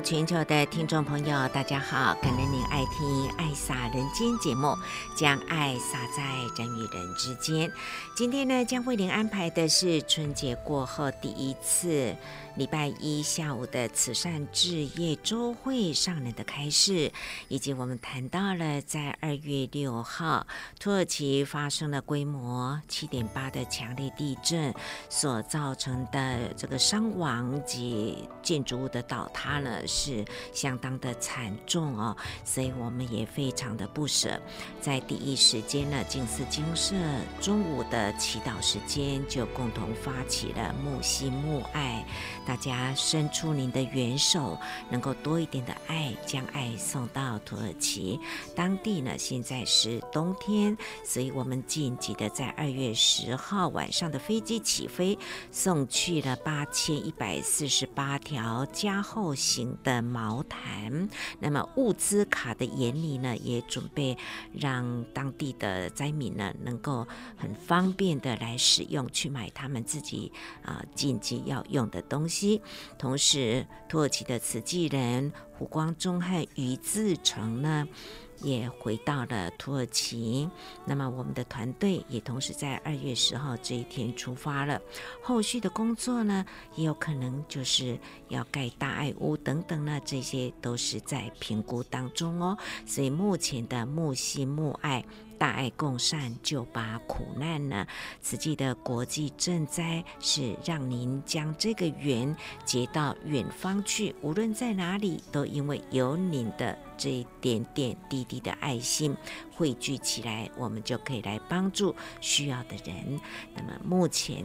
全球的听众朋友，大家好！感恩您爱听《爱洒人间》节目，将爱洒在人与人之间。今天呢，将为您安排的是春节过后第一次。礼拜一下午的慈善置业周会上人的开示，以及我们谈到了在二月六号土耳其发生了规模七点八的强烈地震所造成的这个伤亡及建筑物的倒塌呢，是相当的惨重哦，所以我们也非常的不舍，在第一时间呢，静思精舍中午的祈祷时间就共同发起了木心木爱。大家伸出您的援手，能够多一点的爱，将爱送到土耳其当地呢。现在是冬天，所以我们紧急的在二月十号晚上的飞机起飞，送去了八千一百四十八条加厚型的毛毯。那么物资卡的眼里呢，也准备让当地的灾民呢，能够很方便的来使用，去买他们自己啊紧急要用的东西。同时，土耳其的慈济人胡光中和于自成呢，也回到了土耳其。那么，我们的团队也同时在二月十号这一天出发了。后续的工作呢，也有可能就是要盖大爱屋等等呢，这些都是在评估当中哦。所以，目前的木心木爱。大爱共善，就把苦难呢？慈济的国际赈灾是让您将这个缘结到远方去，无论在哪里，都因为有您的这一点点滴滴的爱心汇聚起来，我们就可以来帮助需要的人。那么目前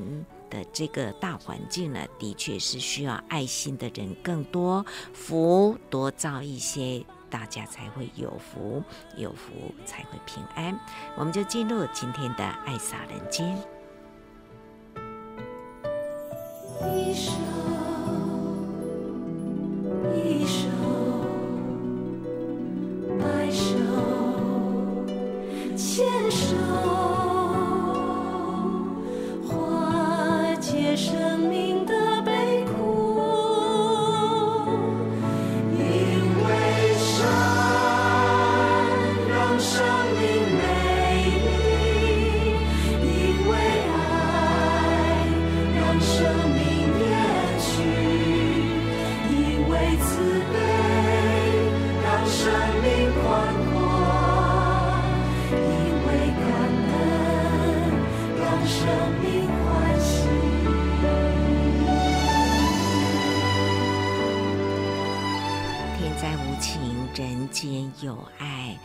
的这个大环境呢，的确是需要爱心的人更多，福多造一些。大家才会有福，有福才会平安。我们就进入今天的爱洒人间。一手一牵手，人间有爱，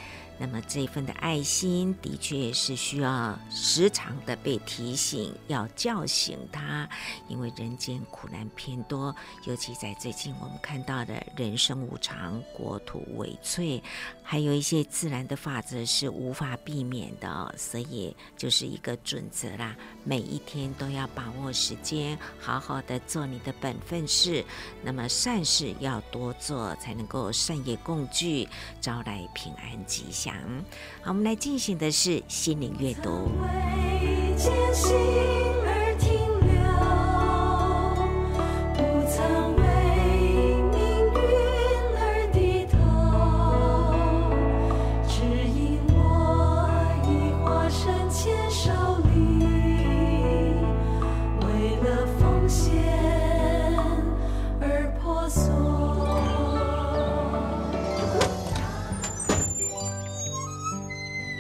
那么这份的爱心的确是需要时常的被提醒，要叫醒他，因为人间苦难偏多，尤其在最近我们看到的人生无常，国土危脆，还有一些自然的法则是无法避免的，所以就是一个准则啦，每一天都要把握时间，好好的做你的本分事，那么善事要多做，才能够善业共聚。招来平安吉祥。好，我们来进行的是心灵阅读。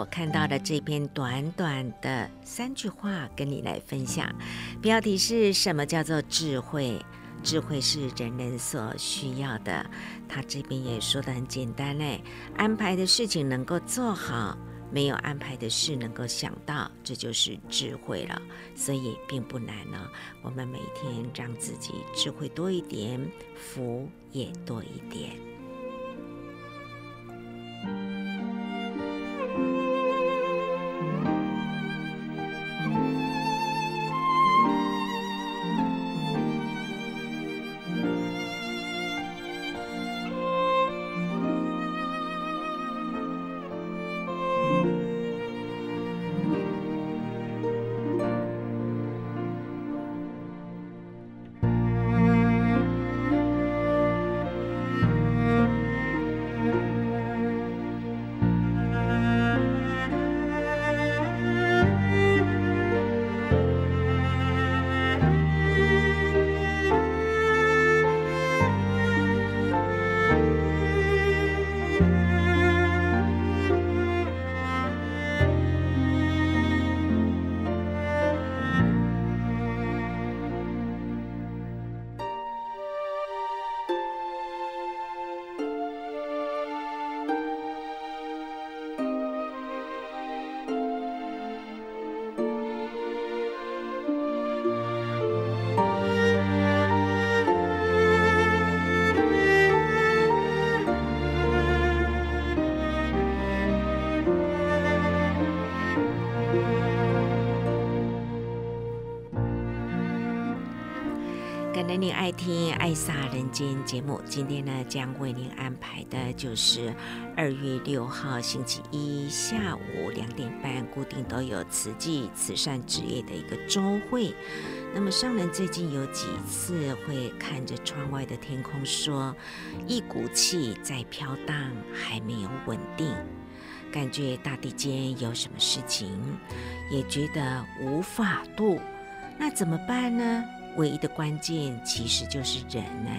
我看到的这篇短短的三句话，跟你来分享。标题是什么？叫做智慧。智慧是人人所需要的。他这边也说的很简单嘞，安排的事情能够做好，没有安排的事能够想到，这就是智慧了。所以并不难呢。我们每天让自己智慧多一点，福也多一点。你爱听《爱洒人间》节目，今天呢将为您安排的就是二月六号星期一下午两点半，固定都有慈济慈善职业的一个周会。那么上人最近有几次会看着窗外的天空说：“一股气在飘荡，还没有稳定，感觉大地间有什么事情，也觉得无法度，那怎么办呢？”唯一的关键其实就是人呢。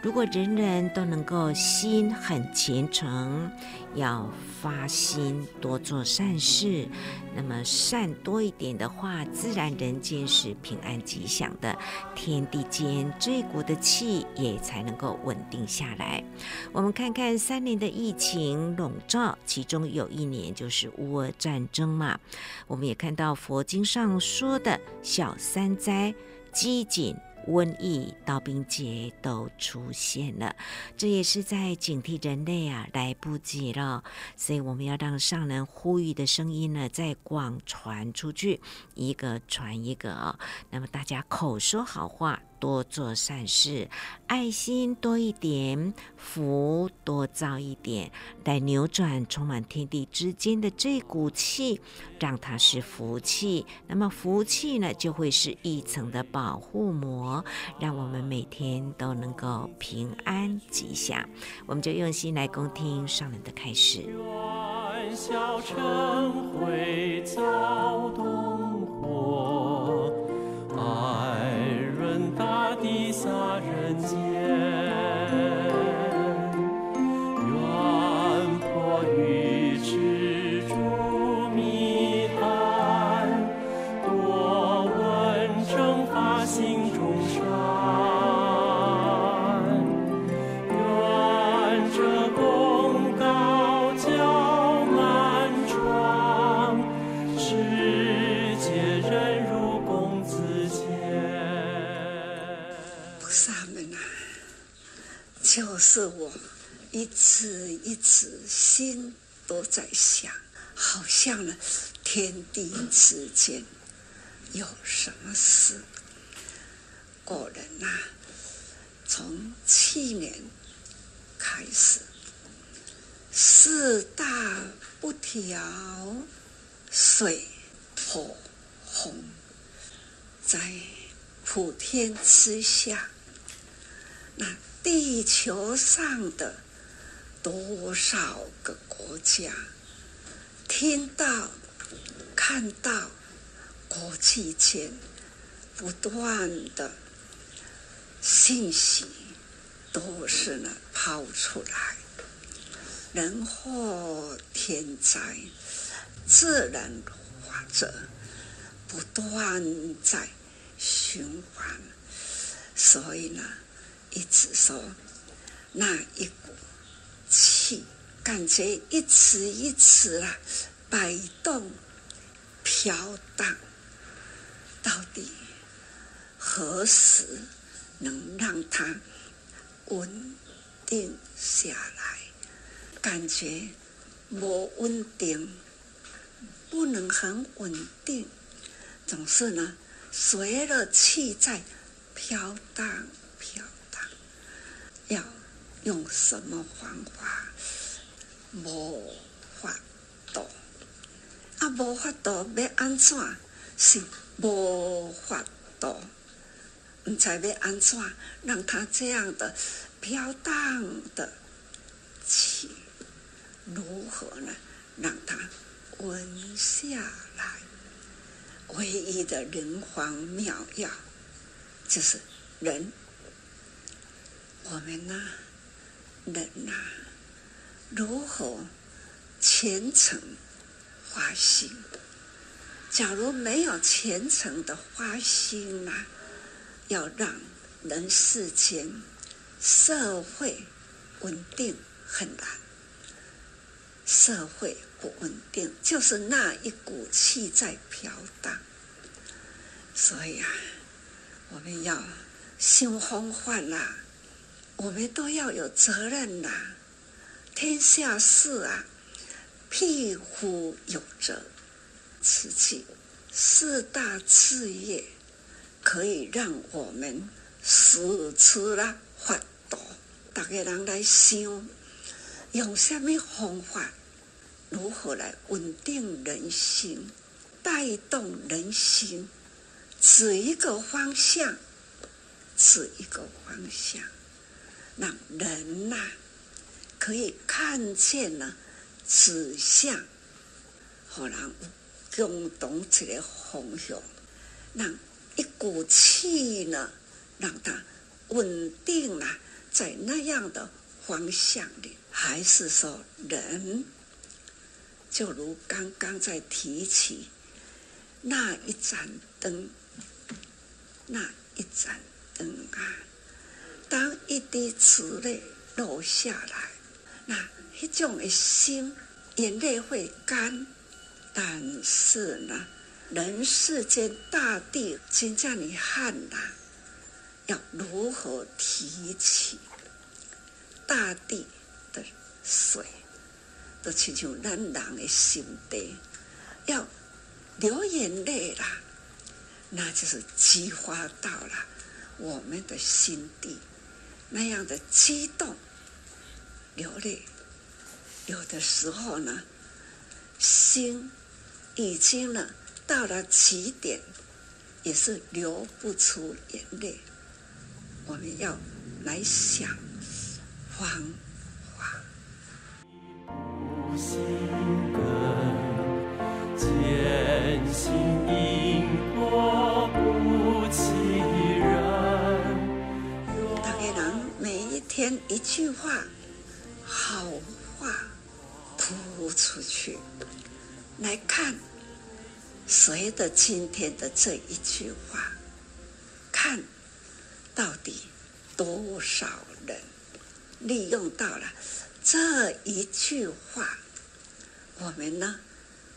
如果人人都能够心很虔诚，要发心多做善事，那么善多一点的话，自然人间是平安吉祥的，天地间这股的气也才能够稳定下来。我们看看三年的疫情笼罩，其中有一年就是乌俄战争嘛。我们也看到佛经上说的小三灾。饥馑、瘟疫、刀兵劫都出现了，这也是在警惕人类啊，来不及了。所以我们要让上人呼吁的声音呢，再广传出去，一个传一个哦。那么大家口说好话。多做善事，爱心多一点，福多造一点，来扭转充满天地之间的这股气，让它是福气。那么福气呢，就会是一层的保护膜，让我们每天都能够平安吉祥。我们就用心来恭听上人的开始。愿小尘灰早动人间。地洒人间。是我一次一次心都在想，好像呢，天地之间有什么事？果然呐、从去年开始，四大不调，水火风，在普天之下，地球上的多少个国家，听到、看到国际间不断的信息，都是呢抛出来，人祸天灾，自然法则不断在循环，所以呢，一直说那一股气，感觉一次一次啊摆动飘荡，到底何时能让它稳定下来？感觉不稳定，不能很稳定，总是呢，随着气在飘荡。要用什么方法？无法度啊，无法度要安怎？是无法度，唔知要安怎让他这样的飘荡的气。如何呢？让他稳下来？唯一的人皇妙药就是人。我们呢，人呐、啊，如何虔诚发心？假如没有虔诚的发心呢、啊，要让人世间社会稳定很难。社会不稳定，就是那一股气在飘荡。所以啊，我们要心风范啦，我们都要有责任啦。天下事啊，匹夫有责。此际四大事业，可以让我们使出了法度，大家人来想。用什么方法？如何来稳定人心、带动人心？指一个方向，指一个方向，让人呐、可以看见了指向，好让共同这个方向，让一股气呢，让它稳定了在那样的方向里。还是说人，就如刚刚在提起那一盏灯，那一盏灯啊，当一滴慈泪落下来，那一种的心眼泪会干，但是呢，人世间大地真叫你看呐，要如何提起大地？的水都亲像咱人的心地，要流眼泪啦，那就是激发到了我们的心地，那样的激动流泪。有的时候呢，心已经呢到了极点，也是流不出眼泪。我们要来想方。心一句话，好话吐出去，来看谁的今天的这一句话，看到底多少人利用到了这一句话。我们呢，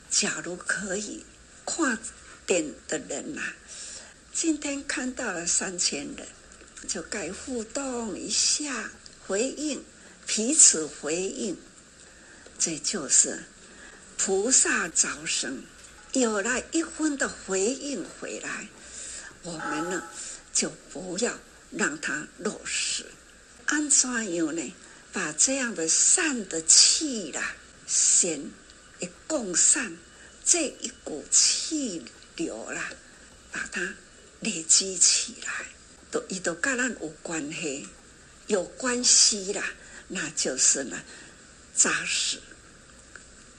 假如可以跨点的人呐、今天看到了三千人，就该互动一下，回应彼此回应，这就是菩萨招生，有了一分的回应回来，我们呢就不要让它落实。按怎样呢？把这样的善的气啦，先。一共善，这一股气流啦，把它累积起来，都伊都跟咱有关系，有关系啦，那就是呢，扎实，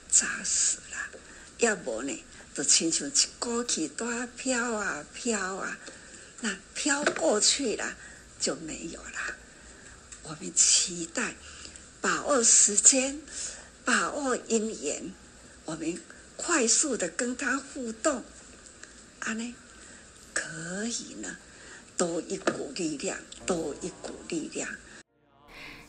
扎实啦。要不呢，就亲像一股气都飘啊飘啊，那飘过去了就没有了。我们期待把握时间，把握因缘，我们快速的跟他互动，啊呢，可以呢，多一股力量，多一股力量。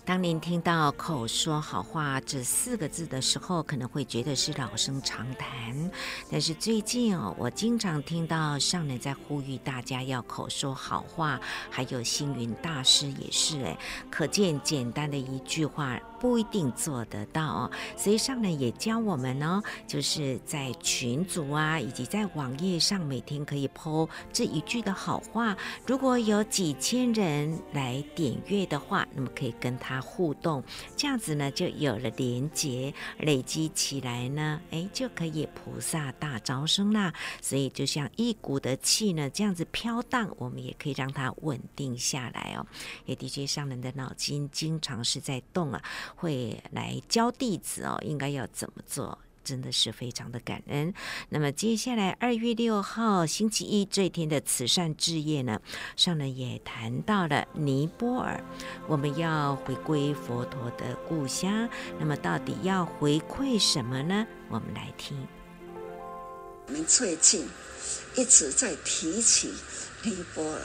当您听到“口说好话”这四个字的时候，可能会觉得是老生常谈。但是最近哦，我经常听到上人在呼吁大家要口说好话，还有星云大师也是哎，可见简单的一句话不一定做得到哦。所以上人也教我们呢，就是在群组啊，以及在网页上，每天可以 po 这一句的好话。如果有几千人来点阅的话，那么可以跟他。互动这样子呢，就有了连结，累积起来呢，哎，就可以菩萨大招生啦。所以就像一股的气呢，这样子飘荡，我们也可以让它稳定下来哦。也的确，上人的脑筋经常是在动啊，会来教弟子哦，应该要怎么做。真的是非常的感恩。那么接下来二月六号星期一这一天的慈善之夜呢，上人也谈到了尼泊尔，我们要回归佛陀的故乡。那么到底要回馈什么呢？我们来听。我们最近一直在提起尼泊尔，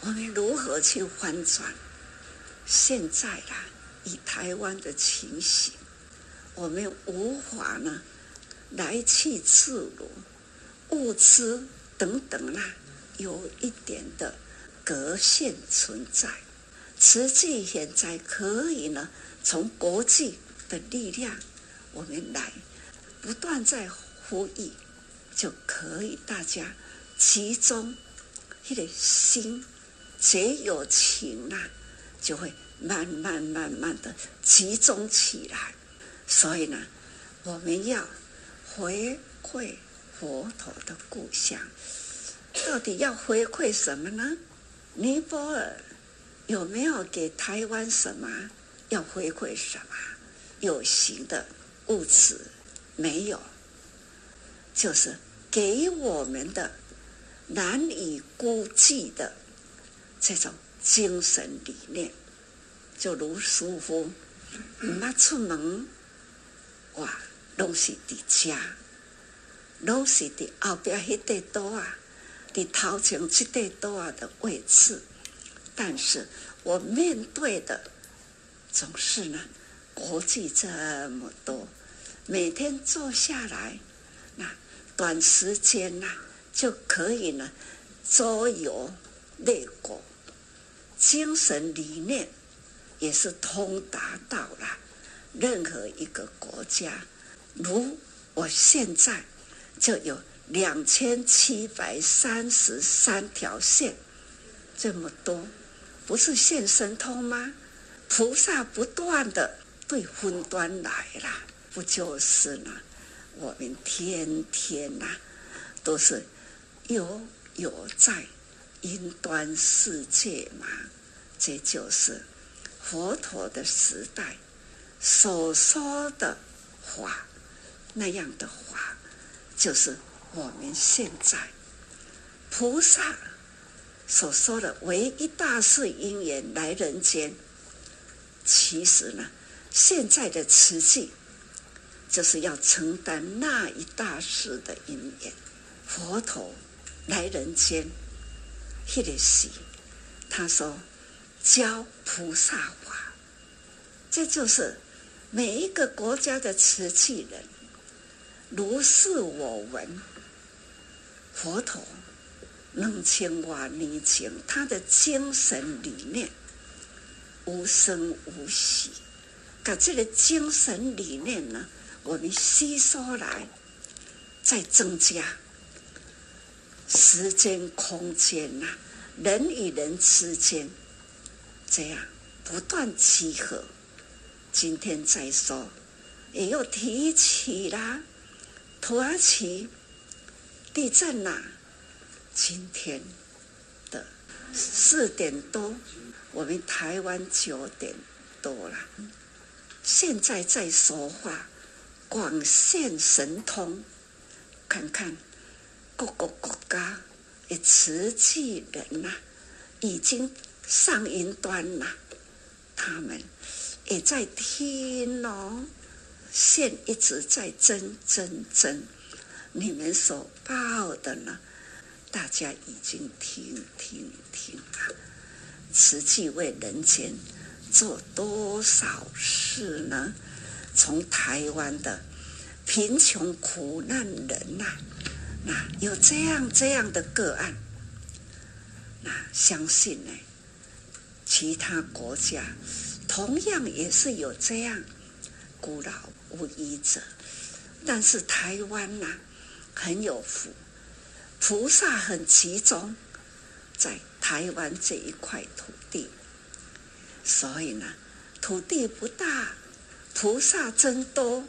我们如何去翻转现在啦，以台湾的情形。我们无法呢，来去自如，物资等等啦，有一点的隔线存在。实际现在可以呢，从国际的力量，我们来不断在呼吁，就可以大家集中一点心，结有情啦，就会慢慢慢慢的集中起来。所以呢，我们要回馈佛陀的故乡。到底要回馈什么呢？尼泊尔有没有给台湾什么？要回馈什么？有形的物质没有，就是给我们的难以估计的这种精神理念。就如师父，你妈出门。哇，拢是伫家，拢是伫后边迄块桌啊，伫头前这块桌啊的位置。但是我面对的总是呢，国际这么多，每天坐下来，那短时间呐就可以呢，周游列国，精神理念也是通达到了。任何一个国家，如我现在就有两千七百三十三条线，这么多，不是现神通吗？菩萨不断的对分端来了，不就是呢？我们天天呐、都是悠游在云端世界嘛，这就是佛陀的时代。所说的话，那样的话，就是我们现在菩萨所说的唯一大事因缘来人间。其实呢，现在的慈济就是要承担那一大事的因缘。佛陀来人间，迄个时，他说教菩萨话，这就是。每一个国家的瓷器人，如是我闻，佛陀两千多年前，他的精神理念无声无息。把这个精神理念呢，我们吸收来，再增加时间空间呐，人与人之间这样不断集合。今天再说，也又提起啦土耳其地震啦。今天的四点多，我们台湾九点多了。现在在说话，广线神通，看看各个国家的瓷器人呐，已经上云端了，他们。也在听哦，线一直在增增增。你们所报的呢，大家已经听听听了，慈济为人间做多少事呢？从台湾的贫穷苦难人呐、啊，那有这样这样的个案，那相信呢，其他国家。同样也是有这样孤老无依者，但是台湾呐、很有福，菩萨很集中在台湾这一块土地，所以呢，土地不大，菩萨真多，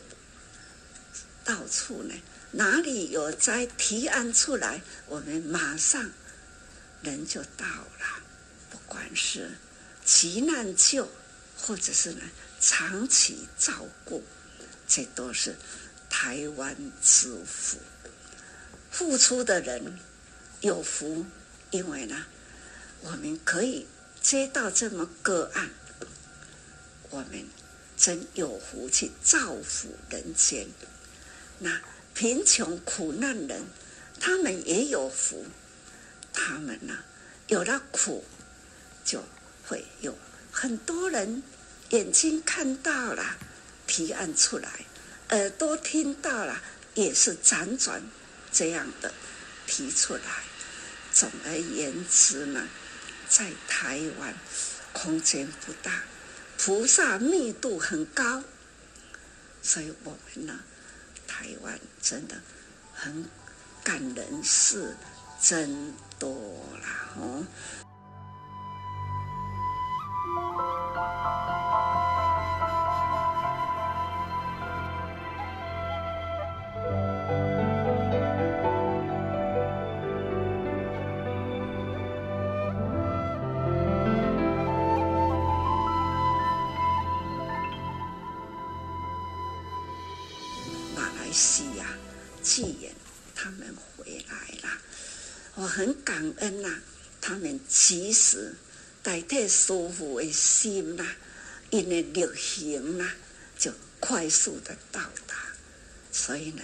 到处呢哪里有灾提案出来，我们马上人就到了，不管是急难救。或者是呢，长期照顾，这都是台湾之福。付出的人有福，因为呢，我们可以接到这么个案，我们真有福去造福人间。那贫穷苦难人，他们也有福，他们呢，有了苦，就会有。很多人眼睛看到了，提案出来；耳朵听到了，也是辗转这样？的提出来。总而言之呢，在台湾空间不大，菩萨密度很高，所以我们呢，台湾真的很感人事真多了哦。马来西亚济源他们回来了，我很感恩呐、他们及时。代替师父的心呐，因为旅行呐，就快速的到达，所以呢，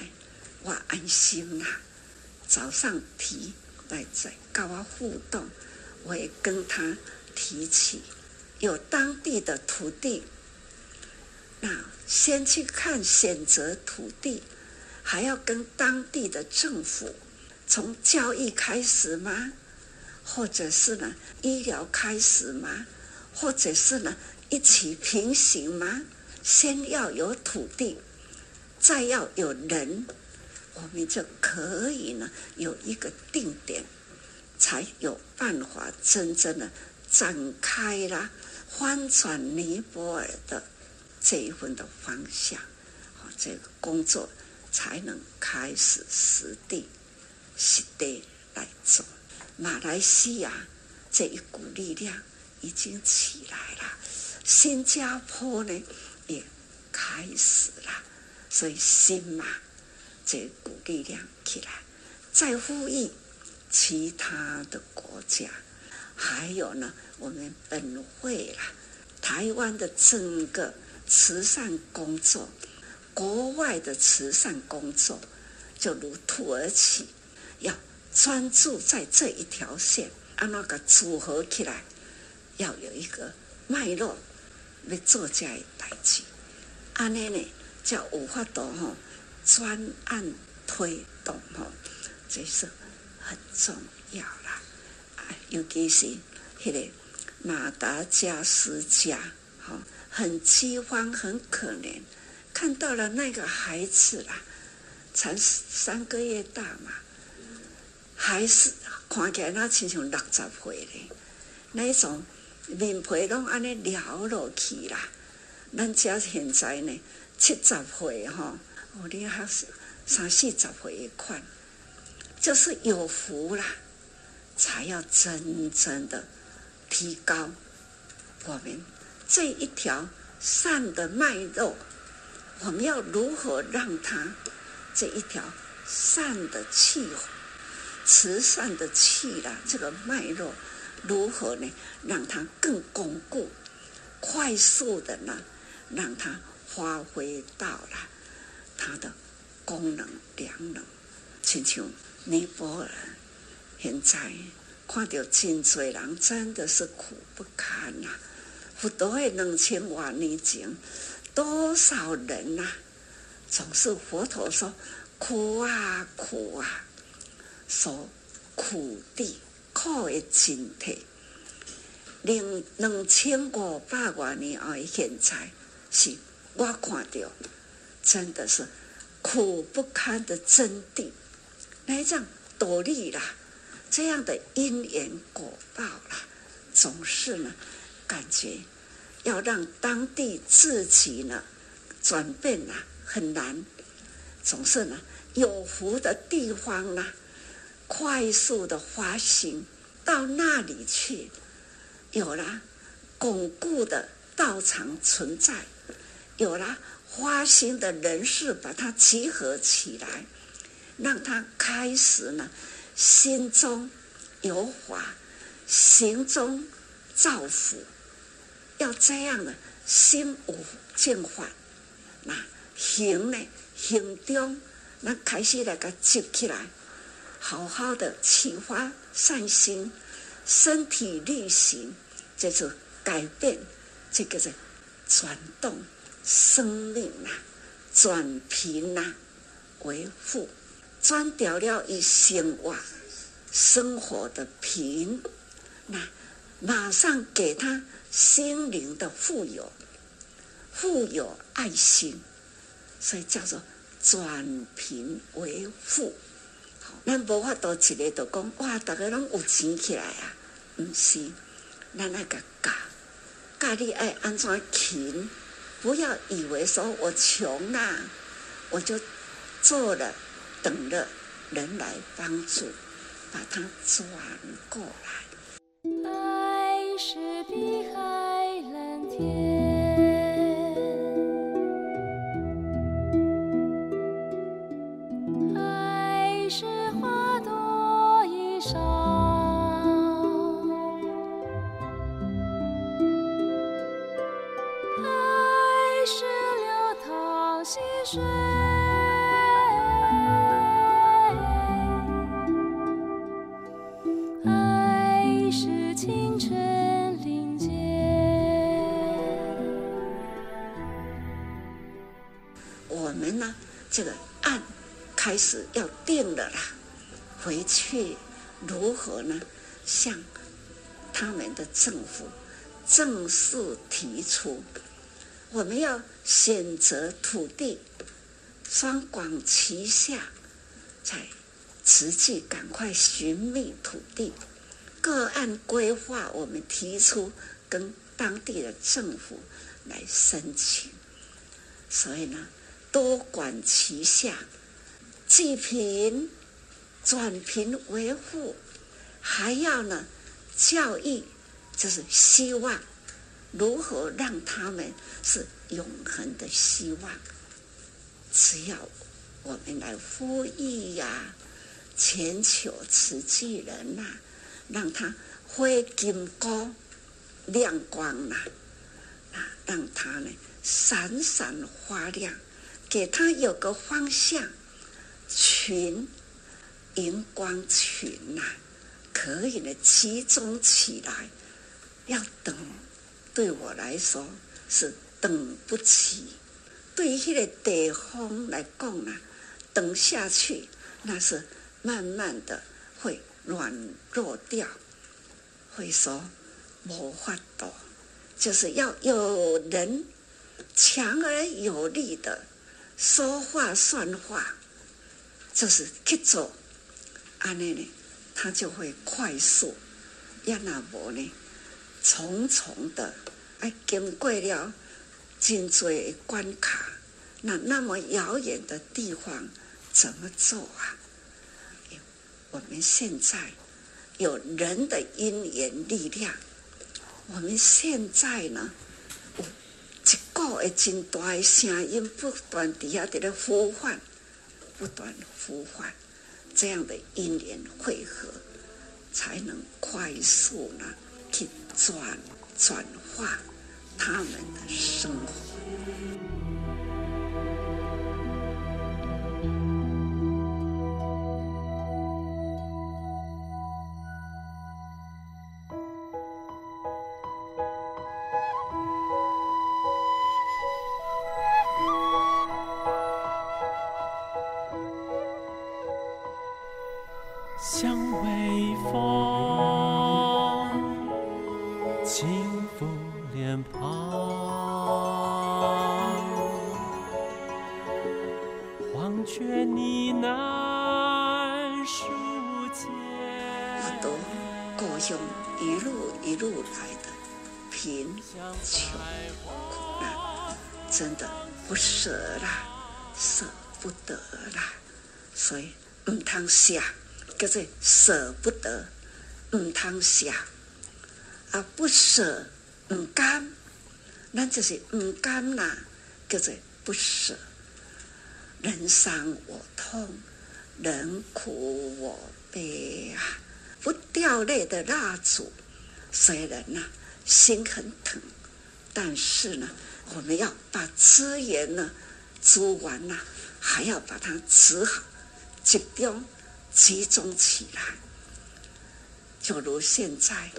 我安心啦。早上提来在跟我互动，我也跟他提起有当地的土地，那先去看选择土地，还要跟当地的政府从教育开始吗？或者是呢，医疗开始吗？或者是呢，一起平行吗？先要有土地，再要有人，我们就可以呢有一个定点，才有办法真正的展开了翻转尼泊尔的这一份的方向，好，这个工作才能开始实地实地来做。马来西亚这一股力量已经起来了，新加坡呢也开始了，所以新马这股力量起来，再呼吁其他的国家，还有呢，我们本会啦，台湾的整个慈善工作，国外的慈善工作就如土耳其要。专注在这一条线，按那个组合起来，要有一个脉络来做这一代志。安尼呢，叫有法度吼，专案推动吼，这是很重要啦。尤其是迄个马达加斯加，吼，很饥荒，很可怜，看到了那个孩子啦，才三个月大嘛。还是看起来那亲像六十岁嘞，那种面皮拢安尼撩落去啦。咱家现在呢七十岁哈，哦，你还是三四十岁一款，就是有福啦，才要真正的提高我们这一条善的脉络。我们要如何让它这一条善的气？慈善的气啦，这个脉络如何呢？让它更巩固，快速的呢，让它发挥到了它的功能良能。亲像尼泊尔，现在看到真多人真的是苦不堪呐、啊。佛陀的两千万年前，多少人呐、总是佛陀说苦啊苦啊，所苦地苦的真谛。两两千五百多年后的现在，是我看到真的是苦不堪的真谛。来讲道理啦，这样的因缘果报啦，总是呢，感觉要让当地自己呢转变呐很难，总是呢有福的地方呢，快速的发心到那里去，有了巩固的道场存在，有了发心的人士把它集合起来。让他开始呢，心中有法，行中造福，要这样的心无净法，那行呢，行中那开始来个接起来，好好的启发善心，身体力行，这就改变这个是转动生命呐，转贫呐为富。转掉了一生活生活的贫，那马上给他心灵的富有，富有爱心，所以叫做转贫为富。咱无法度一个就讲哇，逐个拢有钱起来啊，毋是，咱爱甲教教你爱安怎勤，不要以为说我穷啦、啊，我就做了。等着人来帮助，把它转过来。正式提出，我们要选择土地，双管齐下，才实际赶快寻觅土地，个案规划，我们提出跟当地的政府来申请，所以呢。多管齐下，济贫转贫为富，还要呢教育，就是希望如何让他们是永恒的希望。只要我们来呼吁呀、全球慈济人呐、让他辉金光亮光呐、啊，让他呢闪闪发亮。给他有个方向，群，荧光群呐、可以呢集中起来。要等，对我来说是等不起。对于那个地方来讲啊，等下去那是慢慢的会软弱掉，会说无法度，就是要有人强而有力的。说话算话，就是去做，安尼呢，他就会快速。要那么呢，重重的，哎，经过了真多的关卡，那那么遥远的地方怎么做啊？我们现在有人的因缘力量，我们现在呢？一个诶，真大的声音不断底下在那呼唤，不断呼唤，这样的因缘汇合，才能快速呢去转转化他们的。生活。舍，叫做舍不得，唔通舍，啊不舍唔甘，那就是唔甘啦，叫做不舍。人伤我痛，人苦我悲啊！不掉泪的蜡烛，虽然呐心很疼，但是呢。我们要把资源呢煮完了，还要把它煮好，集中集中起来。就如现在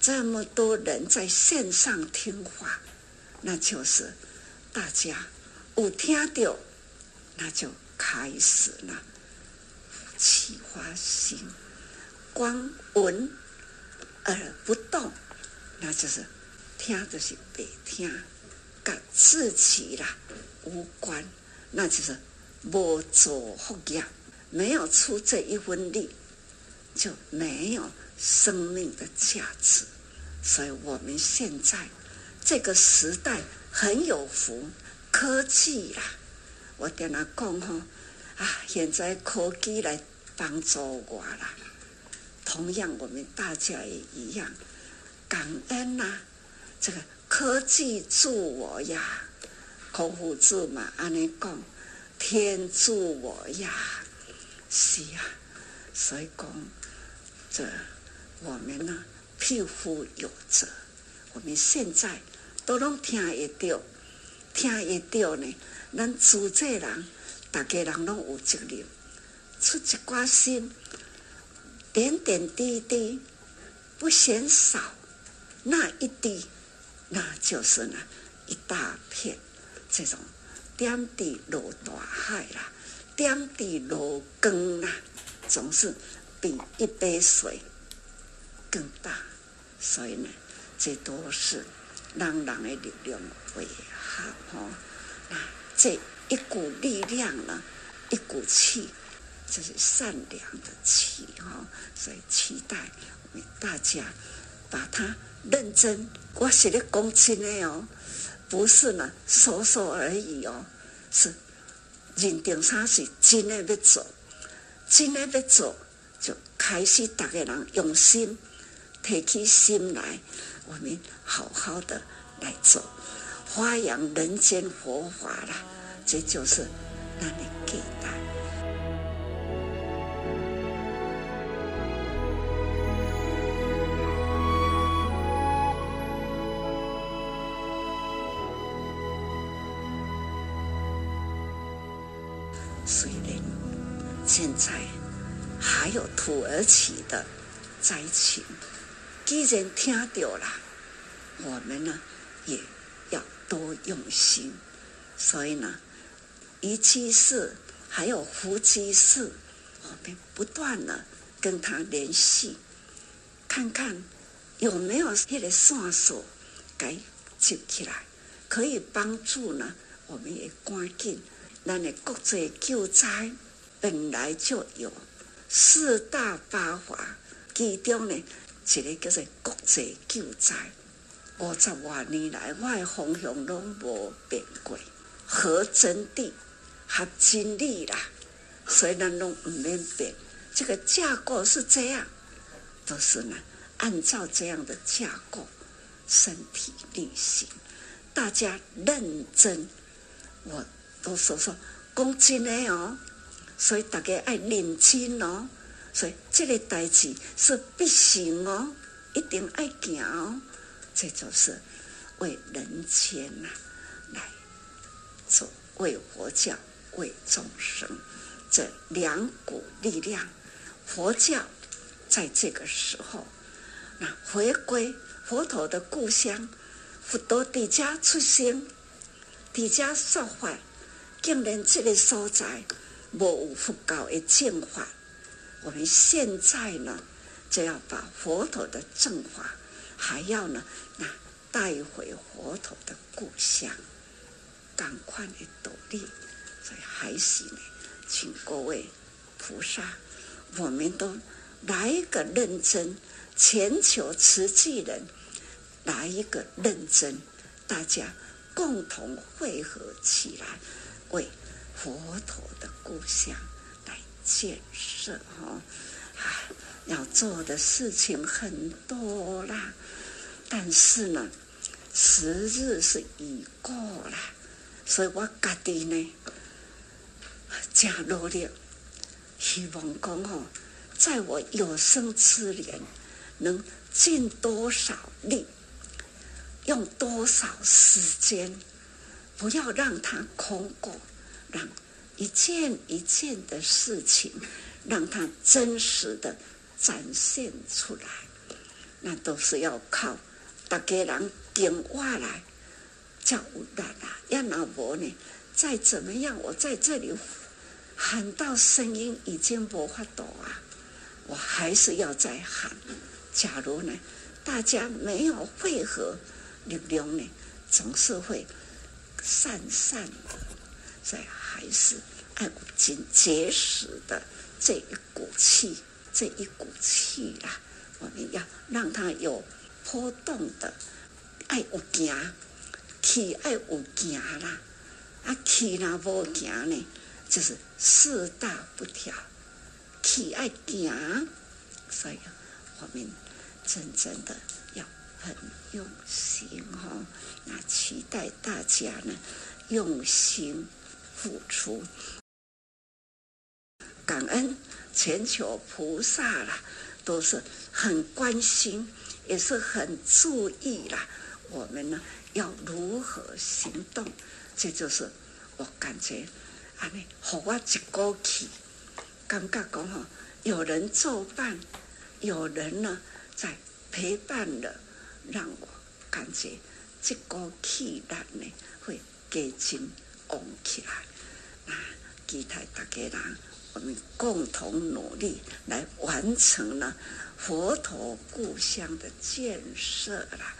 这么多人在线上听话，那就是大家有听到，那就开始了。启发心，光闻而不动，那就是听就是白听。跟自己啦无关，那就是无做福业，没有出这一分力，就没有生命的价值。所以我们现在这个时代很有福，科技啦，我跟他讲哈啊，现在科技来帮助我啦。同样，我们大家也一样，感恩呐、啊，这个。科技助我呀，孔夫子嘛，安尼讲，天助我呀，是啊，所以讲这我们呢，匹夫有责。我们现在都拢听得到，听得到呢，咱主这人，大家人拢有责任，出一挂心，点点滴滴，不嫌少，那一滴。那就是呢，一大片这种点滴落大海啦，点滴落缸啦，总是比一杯水更大。所以呢，这都是让人的力量为好哈。那这一股力量呢，一股气，这是善良的气哈。所以期待大家把它。认真，我是咧讲真的哦，不是呢说说而已哦，是认定啥是真的要做，真的要做，就开始逐个人用心，提起心来，我们好好的来做，发扬人间佛法啦，这就是让你虽然。现在还有土耳其的灾情，既然听到了，我们呢也要多用心。所以呢，一居士还有福居士，我们不断的跟他联系，看看有没有一个线索该接起来，可以帮助呢。我们也赶紧，咱的国际救灾。本来就有四大八法，其中呢一个叫做国际救灾。五十多年来，我的方向拢无变过，合真谛、合真理啦，所以咱拢唔免变。这个架构是这样，都是呢按照这样的架构，身体力行，大家认真。我都说说讲真的哦。所以大家爱认真哦，所以这个代志是必行哦，一定爱行哦。这就是为人间呐、来做为佛教、为众生这两股力量。佛教在这个时候，那回归佛陀的故乡，佛陀在家出生，在家说法，竟然这个所在没有佛教的正法。我们现在呢，就要把佛陀的正法，还要呢，那带回佛陀的故乡，赶快的努力。所以还是呢，请各位菩萨，我们都来一个认真，全球慈济人来一个认真，大家共同汇合起来，为佛陀的故乡来。建设哈啊，要做的事情很多啦，但是呢，时日是已过了，所以我家己呢，加努力，希望讲哦，在我有生之年，能尽多少力，用多少时间，不要让它空过，让。一件一件的事情，让它真实的展现出来，那都是要靠大家人点话来叫有力啦。要那无呢？再怎么样，我在这里喊到声音已经无法度啊，我还是要再喊。假如呢，大家没有汇合力量呢，总是会散散的，所以还是。爱有真结实的这一股气，这一股气啦，我们要让它有波动的，爱有行，气爱有行啦，啊气若无行呢，就是四大不调，气爱行，所以我们真正的要很用心哈、哦，那期待大家呢用心付出。感恩全球菩萨啦，都是很关心，也是很注意啦。我们呢要如何行动？这就是我感觉啊，你和我一股气，感觉讲哈，有人作伴，有人呢在陪伴了，让我感觉这股气力呢会加紧旺起来啊！期待大家人。我们共同努力来完成了佛陀故乡的建设了。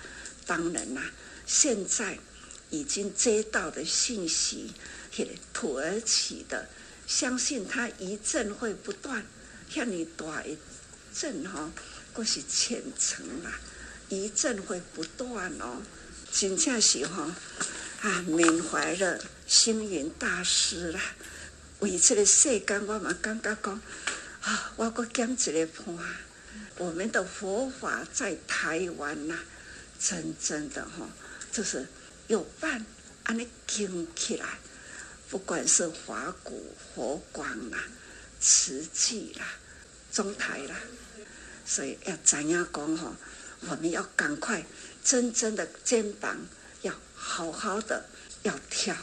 当然啦，现在已经接到的信息，土耳其的，相信它一阵会不断，向你大一阵哈，过是虔诚啦，一震会不断哦。真正是哈啊，缅怀了星云大师啦。为这个世间，我嘛感觉讲啊，我搁讲一个伴。我们的佛法在台湾呐，真正的哈，就是有伴，安尼经起来，不管是华古、佛光啦、慈济啦、中台啦，所以要怎样讲哈？我们要赶快，真正的肩膀要好好的，要挑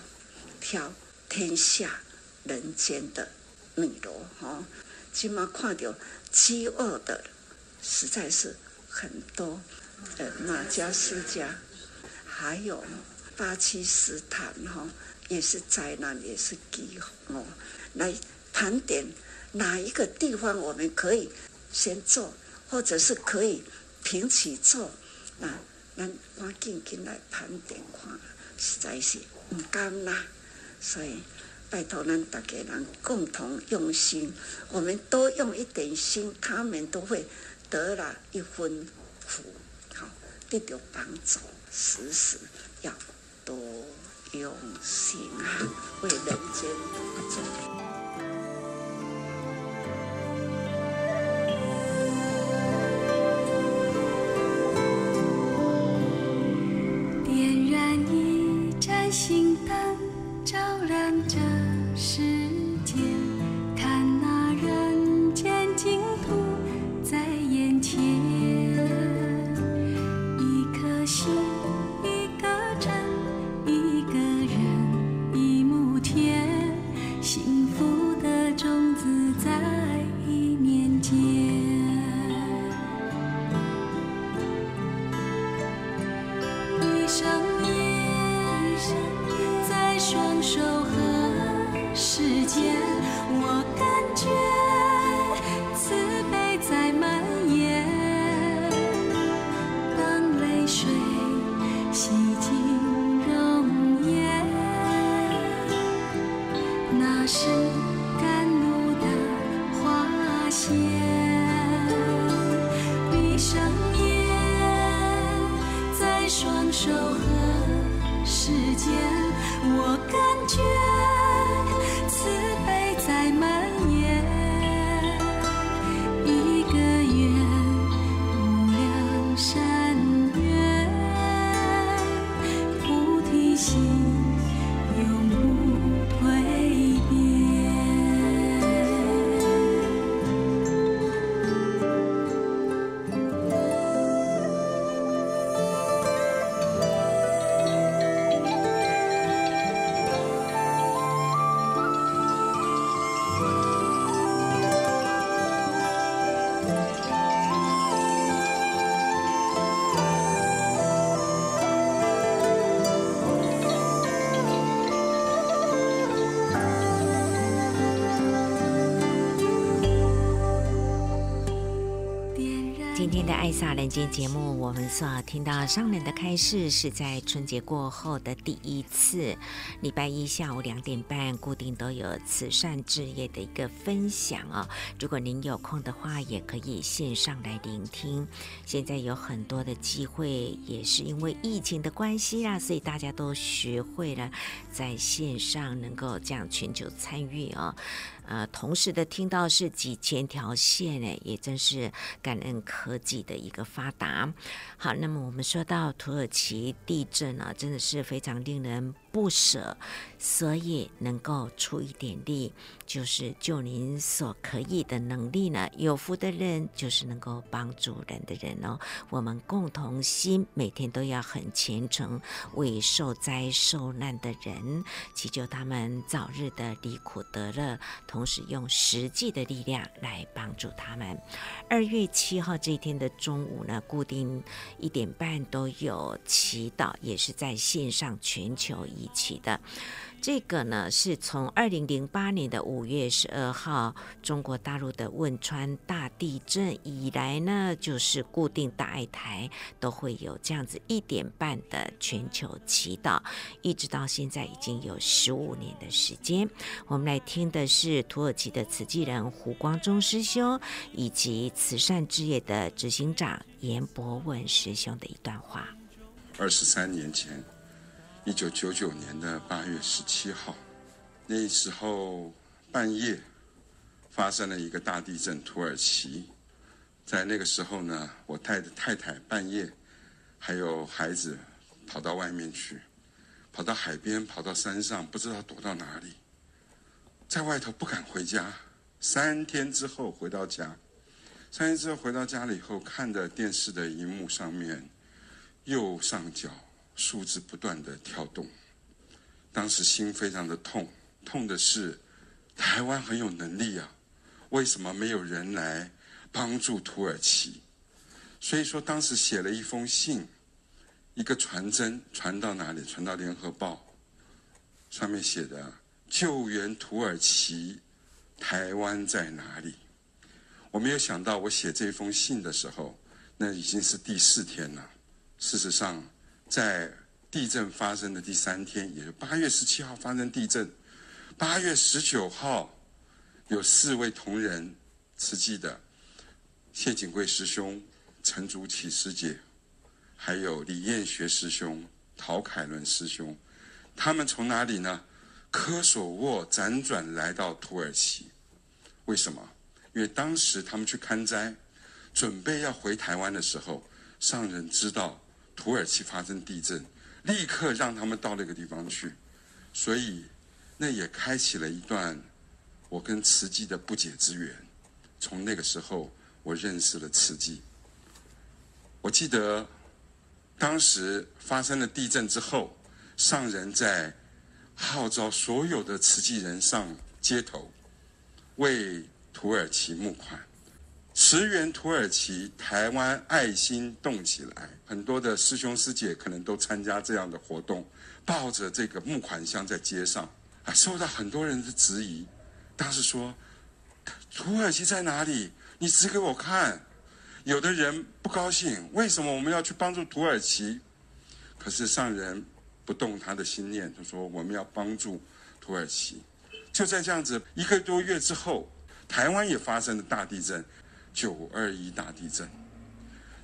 挑天下。人间的米罗哈，起码看到饥饿的实在是很多，呃，马加斯加，还有巴基斯坦哈，也是灾难，也是饥荒。来盘点哪一个地方我们可以先做，或者是可以平起做，那咱赶紧进来盘点看，实在是唔甘啦，所以。拜托，咱大家人共同用心，我们多用一点心，他们都会得了一分福，好，得到帮助。时时要多用心啊，为人间做。爱撒人间节目，我们所听到上人的开示是在春节过后的第一次，礼拜一下午两点半，固定都有慈善置业的一个分享哦。如果您有空的话，也可以线上来聆听。现在有很多的机会，也是因为疫情的关系啊，所以大家都学会了在线上能够这样全球参与哦。呃，同时的听到是几千条线呢，也真是感恩科技的一个发达。好，那么我们说到土耳其地震啊，真的是非常令人不舍，所以能够出一点力，就是就您所可以的能力呢。有福的人就是能够帮助人的人哦。我们共同心，每天都要很虔诚，为受灾受难的人祈求他们早日的离苦得乐，同时用实际的力量来帮助他们。二月七号这一天的中午呢，固定。一点半都有祈祷，也是在线上全球一起的。这个呢，是从二零零八年的五月十二号中国大陆的汶川大地震以来呢，就是固定大爱台都会有这样子一点半的全球祈祷，一直到现在已经有十五年的时间。我们来听的是土耳其的慈济人胡光中师兄以及慈善志业的执行长严伯文师兄的一段话。二十三年前。一九九九年的八月十七号，那时候半夜发生了一个大地震，土耳其。在那个时候呢，我带着太太半夜还有孩子跑到外面去，跑到海边，跑到山上，不知道躲到哪里，在外头不敢回家。三天之后回到家，三天之后回到家了以后，看着电视的荧幕上面右上角。数字不断的跳动，当时心非常的痛，痛的是台湾很有能力啊，为什么没有人来帮助土耳其？所以说当时写了一封信，一个传真传到哪里？传到联合报，上面写的救援土耳其，台湾在哪里？我没有想到，我写这封信的时候，那已经是第四天了。事实上。在地震发生的第三天，也就八月十七号发生地震。八月十九号，有四位同仁，慈济的谢景贵师兄、陈竹启师姐，还有李彦学师兄、陶凯伦师兄，他们从哪里呢？科索沃辗转来到土耳其。为什么？因为当时他们去看灾，准备要回台湾的时候，上人知道。土耳其发生地震，立刻让他们到那个地方去，所以那也开启了一段我跟慈济的不解之缘。从那个时候，我认识了慈济。我记得当时发生了地震之后，上人在号召所有的慈济人上街头为土耳其募款。驰援土耳其，台湾爱心动起来，很多的师兄师姐可能都参加这样的活动，抱着这个募款箱在街上。啊，受到很多人的质疑。当时说，土耳其在哪里？你指给我看。有的人不高兴，为什么我们要去帮助土耳其？可是上人不动他的心念，他说我们要帮助土耳其。就在这样子一个多月之后，台湾也发生了大地震，九二一大地震。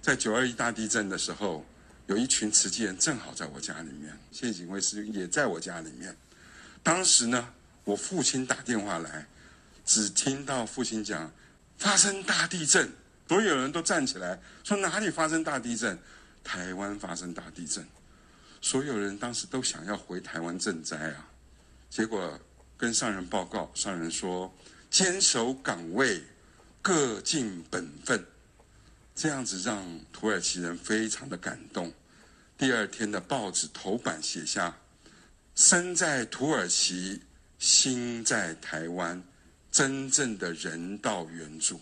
在九二一大地震的时候，有一群慈济人正好在我家里面，谢景惠师也在我家里面。当时呢，我父亲打电话来，只听到父亲讲发生大地震，所有人都站起来说哪里发生大地震？台湾发生大地震，所有人当时都想要回台湾赈灾啊。结果跟上人报告，上人说坚守岗位，各尽本分。这样子让土耳其人非常的感动。第二天的报纸头版写下：“身在土耳其，心在台湾，真正的人道援助。”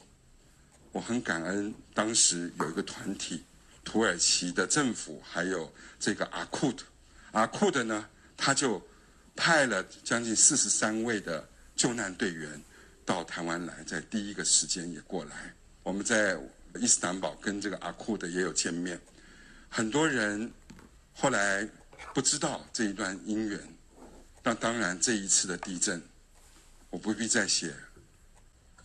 我很感恩，当时有一个团体，土耳其的政府还有这个阿库特，阿库特呢，他就派了将近四十三位的救难队员到台湾来，在第一个时间也过来。我们在。伊斯坦堡跟这个阿库的也有见面，很多人后来不知道这一段姻缘。那当然，这一次的地震，我不必再写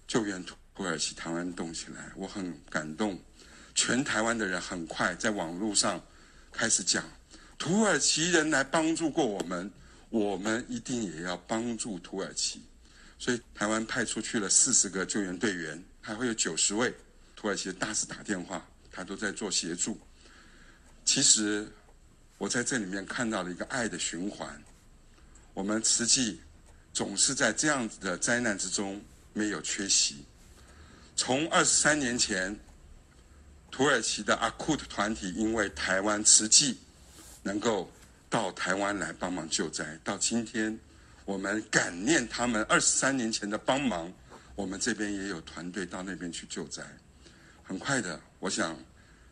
救援土耳其，台湾动起来，我很感动。全台湾的人很快在网络上开始讲，土耳其人来帮助过我们，我们一定也要帮助土耳其。所以台湾派出去了四十个救援队员，还会有九十位。土耳其的大使打电话，他都在做协助。其实，我在这里面看到了一个爱的循环。我们慈济总是在这样子的灾难之中没有缺席。从二十三年前，土耳其的阿库特团体因为台湾慈济能够到台湾来帮忙救灾，到今天我们感念他们二十三年前的帮忙，我们这边也有团队到那边去救灾。很快的，我想，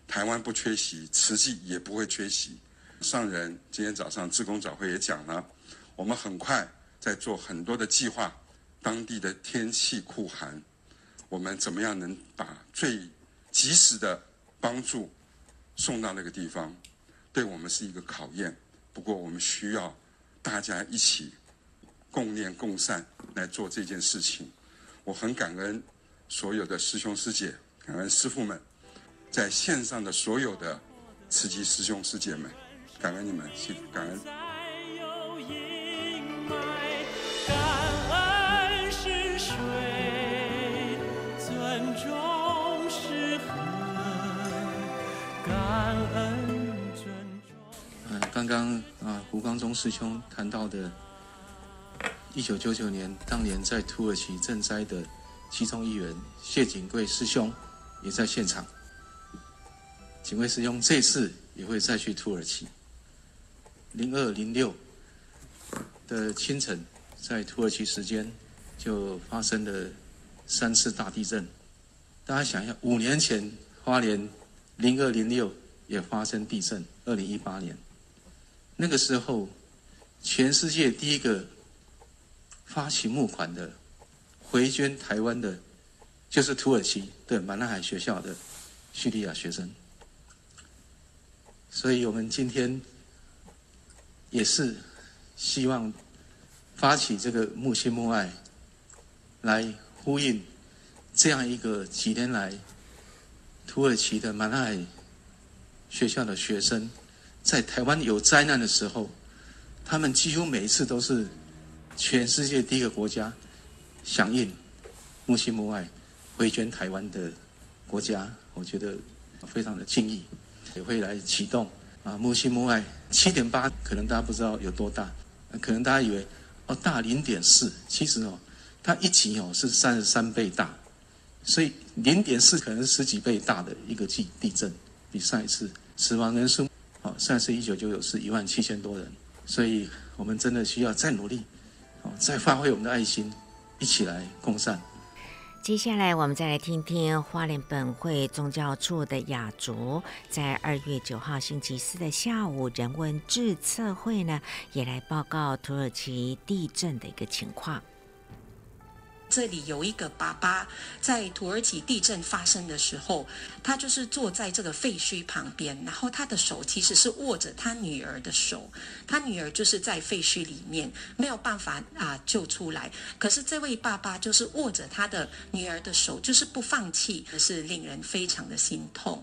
台湾不缺席，慈济也不会缺席。上人今天早上志工早会也讲了，我们很快在做很多的计划。当地的天气酷寒，我们怎么样能把最及时的帮助送到那个地方？对我们是一个考验。不过我们需要大家一起共念共善来做这件事情。我很感恩所有的师兄师姐。感恩师父们，在线上的所有的慈济师兄师姐们，感恩你们，谢谢感恩。感恩是水，尊重是河，感恩尊重。刚刚啊，胡光中师兄谈到的，一九九九年当年在土耳其赈灾的其中一员谢景贵师兄。也在现场。景惠师兄这次也会再去土耳其。零二零六的清晨，在土耳其时间就发生了三次大地震。大家想一下，五年前花莲零二零六也发生地震，二零一八年。那个时候，全世界第一个发起募款的回捐台湾的。就是土耳其的马纳海学校的叙利亚学生，所以我们今天也是希望发起这个慕心慕爱，来呼应这样一个几年来土耳其的马纳海学校的学生，在台湾有灾难的时候，他们几乎每一次都是全世界第一个国家响应木心木爱。回捐台湾的国家，我觉得非常的敬意，也会来启动啊，木心木爱七点八，可能大家不知道有多大，可能大家以为哦大零点四，其实哦，它一级哦是三十三倍大，所以零点四可能十几倍大的一个地地震，比上一次死亡人数哦上一次一九九九是一万七千多人，所以我们真的需要再努力，再发挥我们的爱心，一起来共善。接下来，我们再来听听花莲本会宗教处的雅竹，在二月九号星期四的下午人文志测会呢，也来报告土耳其地震的一个情况。这里有一个爸爸，在土耳其地震发生的时候，他就是坐在这个废墟旁边，然后他的手其实是握着他女儿的手，他女儿就是在废墟里面没有办法啊救出来，可是这位爸爸就是握着他的女儿的手，就是不放弃，可是令人非常的心痛。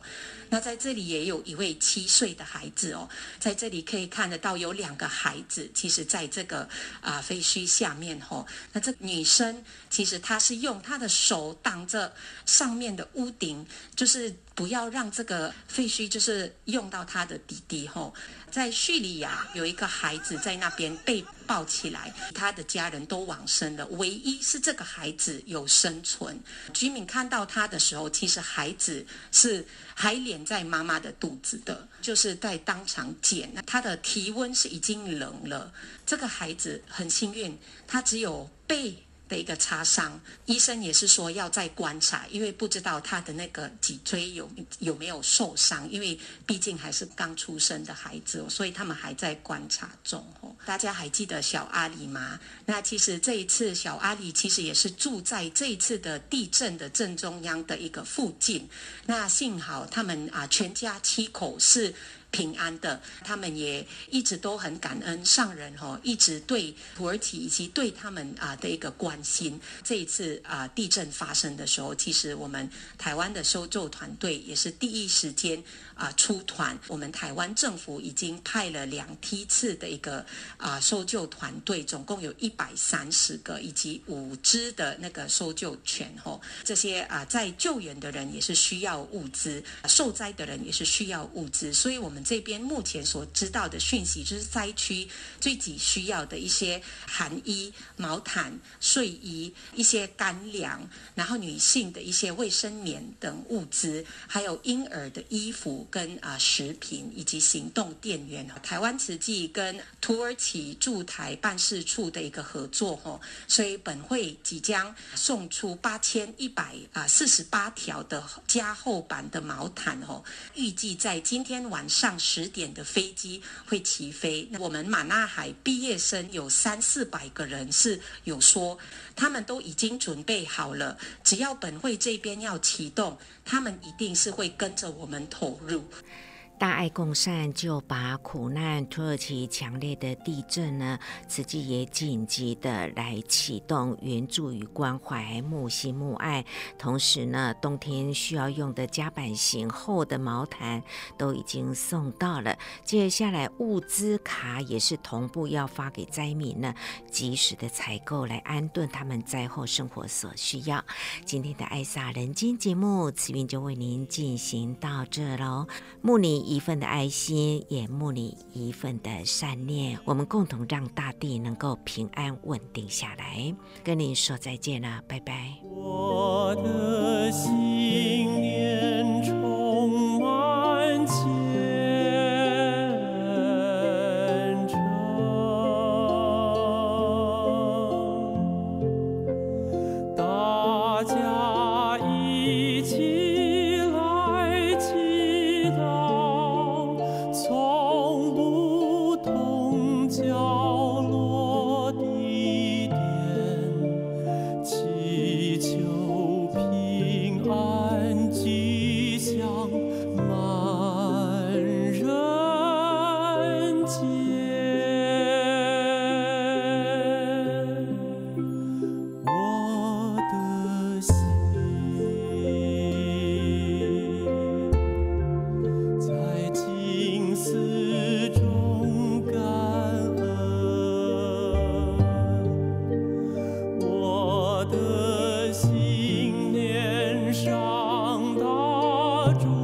那在这里也有一位七岁的孩子哦，在这里可以看得到有两个孩子，其实在这个啊废墟下面吼，那这女生其实她是用她的手挡着上面的屋顶，就是。不要让这个废墟就是用到她的弟弟吼，在叙利亚有一个孩子在那边被抱起来，他的家人都往生了，唯一是这个孩子有生存。居民看到他的时候，其实孩子是还连在妈妈的肚子的，就是在当场捡。他的体温是已经冷了。这个孩子很幸运，他只有背。的一个擦伤，医生也是说要再观察，因为不知道他的那个脊椎有有没有受伤，因为毕竟还是刚出生的孩子，所以他们还在观察中。大家还记得小阿里吗？那其实这一次小阿里其实也是住在这一次的地震的正中央的一个附近。那幸好他们啊全家七口是。平安的，他们也一直都很感恩上人哈，一直对土耳其以及对他们啊的一个关心。这一次啊地震发生的时候，其实我们台湾的搜救团队也是第一时间。啊，出团！我们台湾政府已经派了两梯次的一个啊搜救团队，总共有一百三十个，以及五支的那个搜救犬。吼，这些啊在救援的人也是需要物资，受灾的人也是需要物资。所以，我们这边目前所知道的讯息，就是灾区最急需要的一些寒衣、毛毯、睡衣、一些干粮，然后女性的一些卫生棉等物资，还有婴儿的衣服。跟啊食品以及行动电源，台湾慈济跟土耳其驻台办事处的一个合作吼，所以本会即将送出八千一百啊四十八条的加厚版的毛毯哦，预计在今天晚上十点的飞机会起飞。我们马纳海毕业生有三四百个人是有说，他们都已经准备好了，只要本会这边要启动，他们一定是会跟着我们投入。grupo. 大爱共善就把苦难土耳其强烈的地震呢，慈济也紧急的来启动援助与关怀木心木爱，同时呢，冬天需要用的夹板型厚的毛毯都已经送到了，接下来物资卡也是同步要发给灾民呢，及时的采购来安顿他们灾后生活所需要。今天的爱洒人间节目，慈云就为您进行到这喽，慕尼。一份的爱心，也慕你一份的善念，我们共同让大地能够平安稳定下来。跟你说再见了，拜拜。我的心念遮住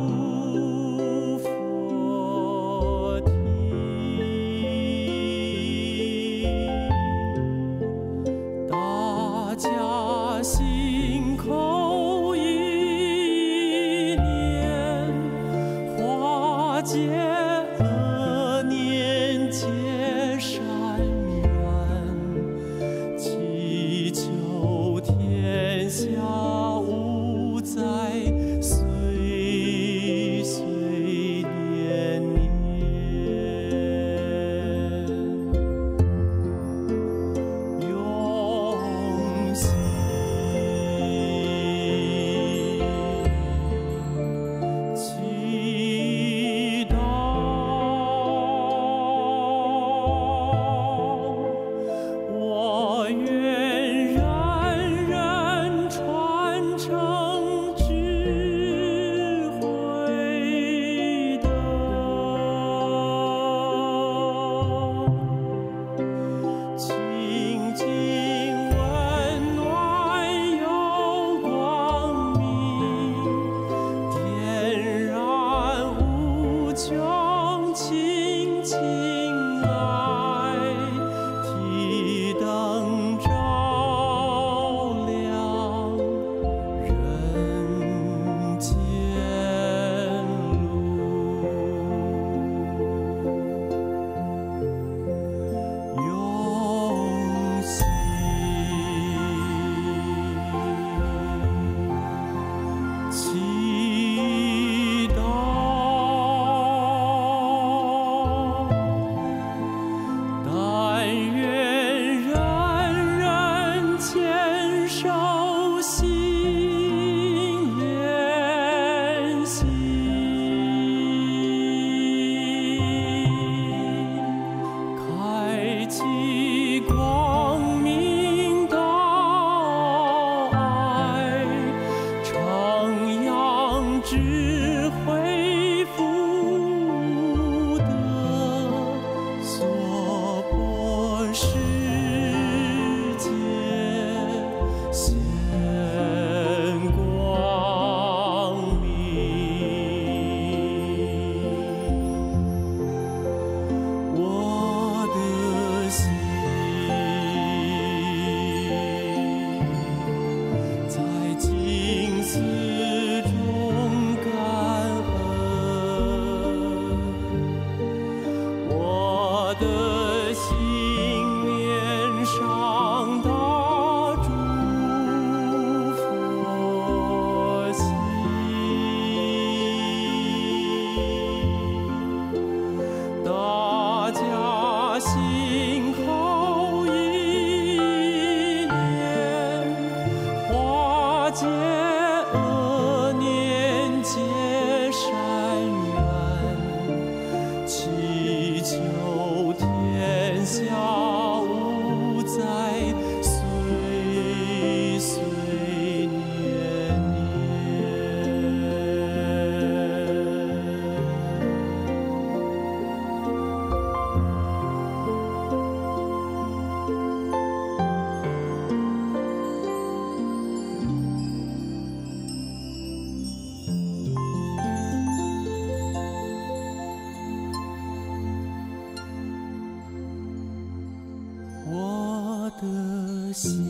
家。